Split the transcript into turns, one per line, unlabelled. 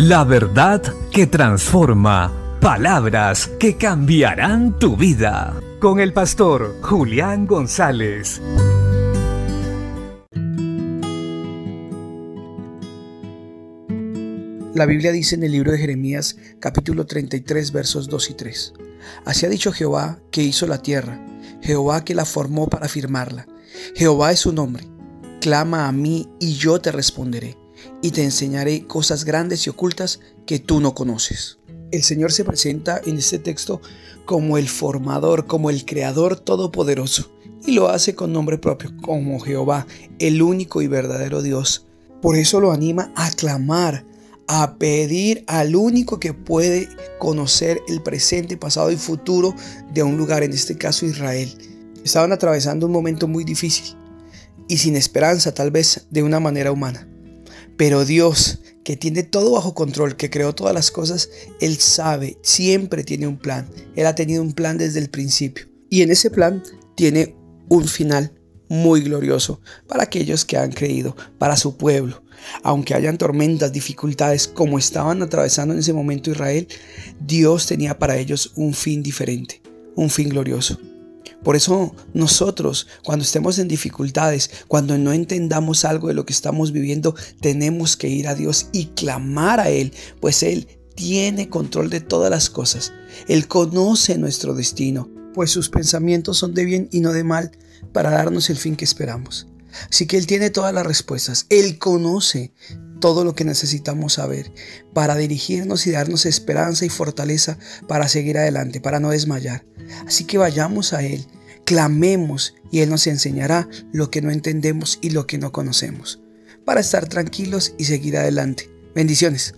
La verdad que transforma. Palabras que cambiarán tu vida. Con el pastor Julián González.
La Biblia dice en el libro de Jeremías capítulo 33 versos 2 y 3. Así ha dicho Jehová que hizo la tierra, Jehová que la formó para firmarla. Jehová es su nombre. Clama a mí y yo te responderé y te enseñaré cosas grandes y ocultas que tú no conoces. El Señor se presenta en este texto como el formador, como el creador todopoderoso, y lo hace con nombre propio, como Jehová, el único y verdadero Dios. Por eso lo anima a clamar, a pedir al único que puede conocer el presente, pasado y futuro de un lugar, en este caso Israel. Estaban atravesando un momento muy difícil y sin esperanza tal vez de una manera humana. Pero Dios, que tiene todo bajo control, que creó todas las cosas, Él sabe, siempre tiene un plan. Él ha tenido un plan desde el principio. Y en ese plan tiene un final muy glorioso para aquellos que han creído, para su pueblo. Aunque hayan tormentas, dificultades como estaban atravesando en ese momento Israel, Dios tenía para ellos un fin diferente, un fin glorioso. Por eso nosotros, cuando estemos en dificultades, cuando no entendamos algo de lo que estamos viviendo, tenemos que ir a Dios y clamar a Él, pues Él tiene control de todas las cosas. Él conoce nuestro destino, pues sus pensamientos son de bien y no de mal para darnos el fin que esperamos. Así que Él tiene todas las respuestas. Él conoce todo lo que necesitamos saber para dirigirnos y darnos esperanza y fortaleza para seguir adelante, para no desmayar. Así que vayamos a Él, clamemos y Él nos enseñará lo que no entendemos y lo que no conocemos, para estar tranquilos y seguir adelante. Bendiciones.